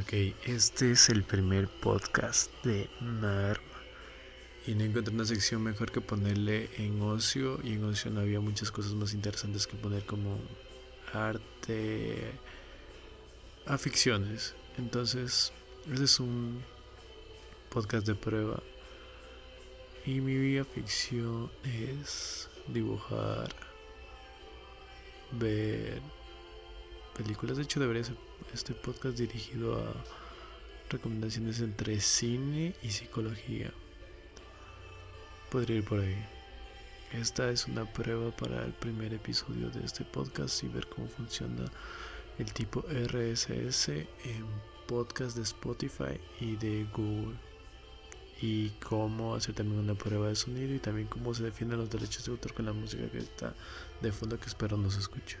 Ok, este es el primer podcast de NARM. Y no encontré una sección mejor que ponerle en ocio. Y en ocio no había muchas cosas más interesantes que poner como arte, aficciones. Entonces, este es un podcast de prueba. Y mi afición es dibujar, ver películas. De hecho, debería ser este podcast dirigido a recomendaciones entre cine y psicología. Podría ir por ahí. Esta es una prueba para el primer episodio de este podcast y ver cómo funciona el tipo RSS en podcast de Spotify y de Google. Y cómo hacer también una prueba de sonido y también cómo se defienden los derechos de autor con la música que está de fondo que espero no se escuche.